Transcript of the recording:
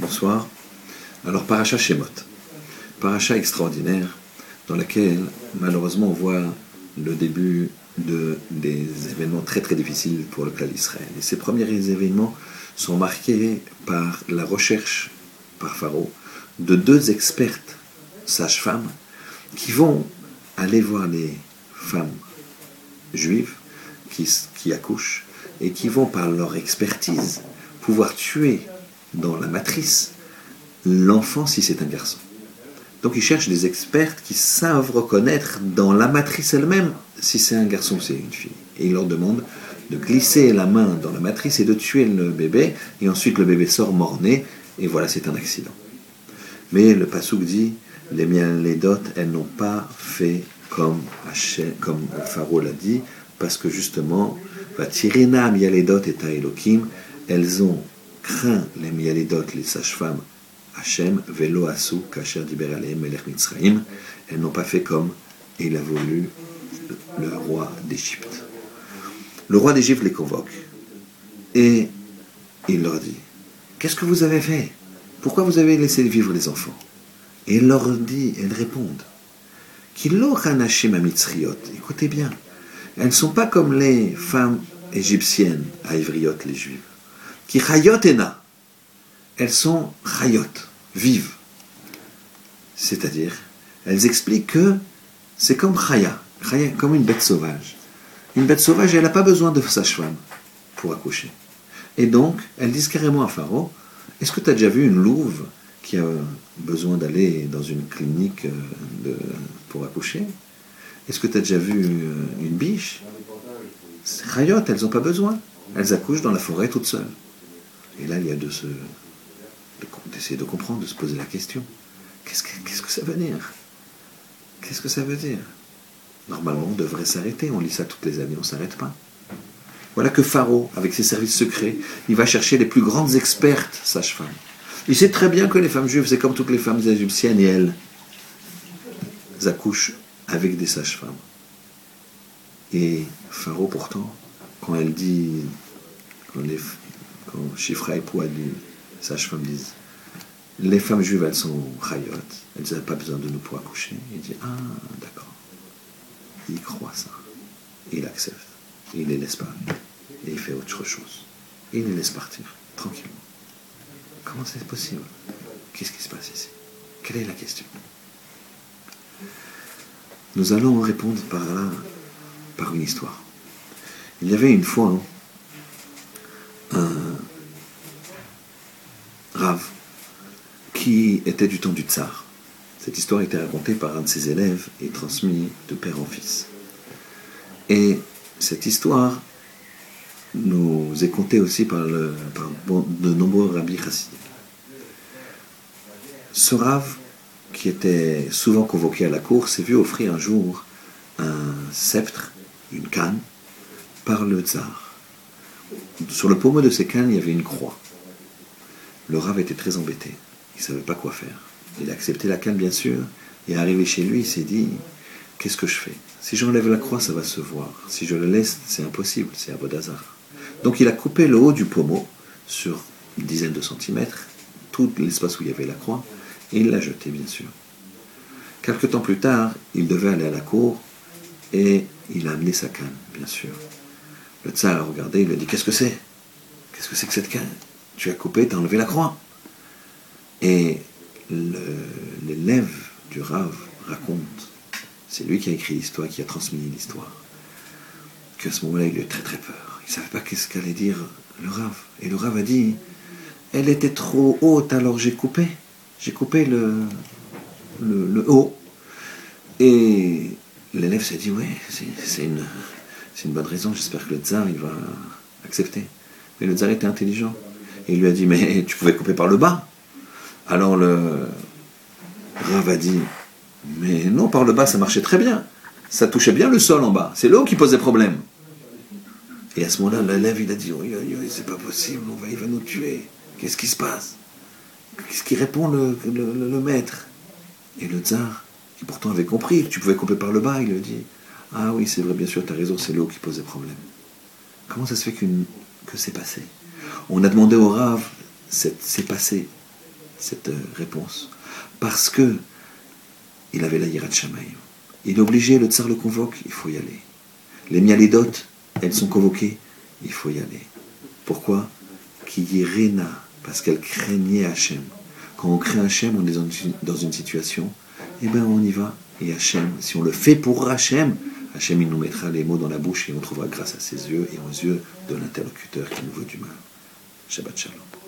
Bonsoir. Alors, Paracha Shemot. Paracha extraordinaire dans laquelle, malheureusement, on voit le début de, des événements très très difficiles pour le peuple d'Israël. Et ces premiers événements sont marqués par la recherche par Pharaon de deux expertes sages-femmes qui vont aller voir les femmes juives qui accouchent et qui vont par leur expertise pouvoir tuer dans la matrice l'enfant si c'est un garçon. Donc ils cherchent des experts qui savent reconnaître dans la matrice elle-même si c'est un garçon ou c'est une fille. Et ils leur demandent de glisser la main dans la matrice et de tuer le bébé, et ensuite le bébé sort mort-né, et voilà, c'est un accident. Mais le Passouk dit, les les dots, elles n'ont pas fait comme, comme Pharaon l'a dit, parce que justement, Vatirina mialedot et Elohim, elles ont craint les mialedot, les sages-femmes, Hachem, Velo Asu, Kasher Diber Melech Mitzraim, elles n'ont pas fait comme il a voulu le roi d'Égypte. Le roi d'Égypte les convoque et il leur dit Qu'est-ce que vous avez fait? Pourquoi vous avez laissé vivre les enfants? Et il leur dit, elles répondent Écoutez bien, elles ne sont pas comme les femmes égyptiennes à Ivriot, les juives. Qui chayotena. Elles sont chayot, vives. C'est-à-dire, elles expliquent que c'est comme chaya, comme une bête sauvage. Une bête sauvage, elle n'a pas besoin de sage-femme pour accoucher. Et donc, elles disent carrément à Pharaon, est-ce que tu as déjà vu une louve qui a besoin d'aller dans une clinique euh, pour accoucher? Est-ce que tu as déjà vu euh, une biche? Rayot, elles n'ont pas besoin. Elles accouchent dans la forêt toutes seules. Et là, il y a de se, d'essayer de comprendre, de se poser la question. Qu'est-ce que, que ça veut dire? Qu'est-ce que ça veut dire? Normalement, on devrait s'arrêter. On lit ça toutes les années, on ne s'arrête pas. Voilà que Pharaon, avec ses services secrets, il va chercher les plus grandes expertes sages-femmes. Il sait très bien que les femmes juives, c'est comme toutes les femmes égyptiennes, et elles, accouchent avec des sages-femmes. Et Pharaon, pourtant, quand elle dit, quand, les, quand Chifra et Poua dit, sages-femmes disent, les femmes juives, elles sont chayot, elles n'ont pas besoin de nous pour accoucher. Il dit, ah, d'accord. Il croit ça. Il accepte. Il les laisse pas. Et il fait autre chose. Il les laisse partir, tranquillement. Comment c'est possible? Qu'est-ce qui se passe ici? Quelle est la question? Nous allons répondre par là, par une histoire. Il y avait une fois un rave était du temps du tsar. Cette histoire était racontée par un de ses élèves et transmise de père en fils. Et cette histoire nous est contée aussi par, de nombreux rabbis chassidiques. Ce rave, qui était souvent convoqué à la cour, s'est vu offrir un jour un sceptre, une canne, par le tsar. Sur le pommeau de ces cannes, il y avait une croix. Le rave était très embêté. Il ne savait pas quoi faire. Il a accepté la canne, bien sûr, et arrivé chez lui, il s'est dit Qu'est-ce que je fais? Si j'enlève la croix, ça va se voir. Si je le laisse, c'est impossible, c'est hasard. Donc il a coupé le haut du pommeau sur une dizaine de centimètres, tout l'espace où il y avait la croix, et il l'a jeté, bien sûr. Quelque temps plus tard, il devait aller à la cour, et il a amené sa canne, bien sûr. Le tsar a regardé, il lui a dit Qu'est-ce que c'est? Qu'est-ce que c'est que cette canne? Tu as coupé, tu as enlevé la croix. Et l'élève du Rav raconte, c'est lui qui a écrit l'histoire, qui a transmis l'histoire, qu'à ce moment-là, il a eu très très peur. Il ne savait pas qu'est-ce qu'allait dire le Rav. Et le Rav a dit, elle était trop haute, alors j'ai coupé. J'ai coupé le, le, haut. Et l'élève s'est dit, ouais, c'est une, une bonne raison, j'espère que le tsar, il va accepter. Mais le tsar était intelligent. Et il lui a dit, mais tu pouvais couper par le bas. Alors le Rav a dit, mais non, par le bas, ça marchait très bien. Ça touchait bien le sol en bas. C'est l'eau qui posait problème. Et à ce moment-là, l'élève, il a dit, oui, oui, oui c'est pas possible, on va, il va nous tuer. Qu'est-ce qui se passe? Qu'est-ce qui répond le, maître? Et le tsar, qui pourtant avait compris que tu pouvais couper par le bas, il lui dit, ah oui, c'est vrai, bien sûr, tu as raison, c'est l'eau qui posait problème. Comment ça se fait que c'est passé? On a demandé au Rav, c'est passé cette euh, réponse Parce que il avait la Yirat Shamaï. Il est obligé, le tsar le convoque, il faut y aller. Les mialidotes, elles sont convoquées, il faut y aller. Pourquoi? Qui Rena, parce qu'elle craignait Hachem. Quand on craint Hachem, on est dans une situation, eh bien on y va. Et Hachem, si on le fait pour Hachem, Hachem il nous mettra les mots dans la bouche et on trouvera grâce à ses yeux et aux yeux de l'interlocuteur qui nous veut du mal. Shabbat Shalom.